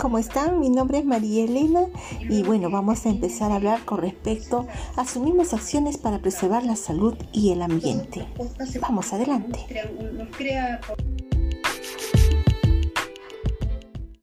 ¿cómo están? Mi nombre es María Elena y bueno, vamos a empezar a hablar con respecto a asumimos acciones para preservar la salud y el ambiente. Vamos adelante.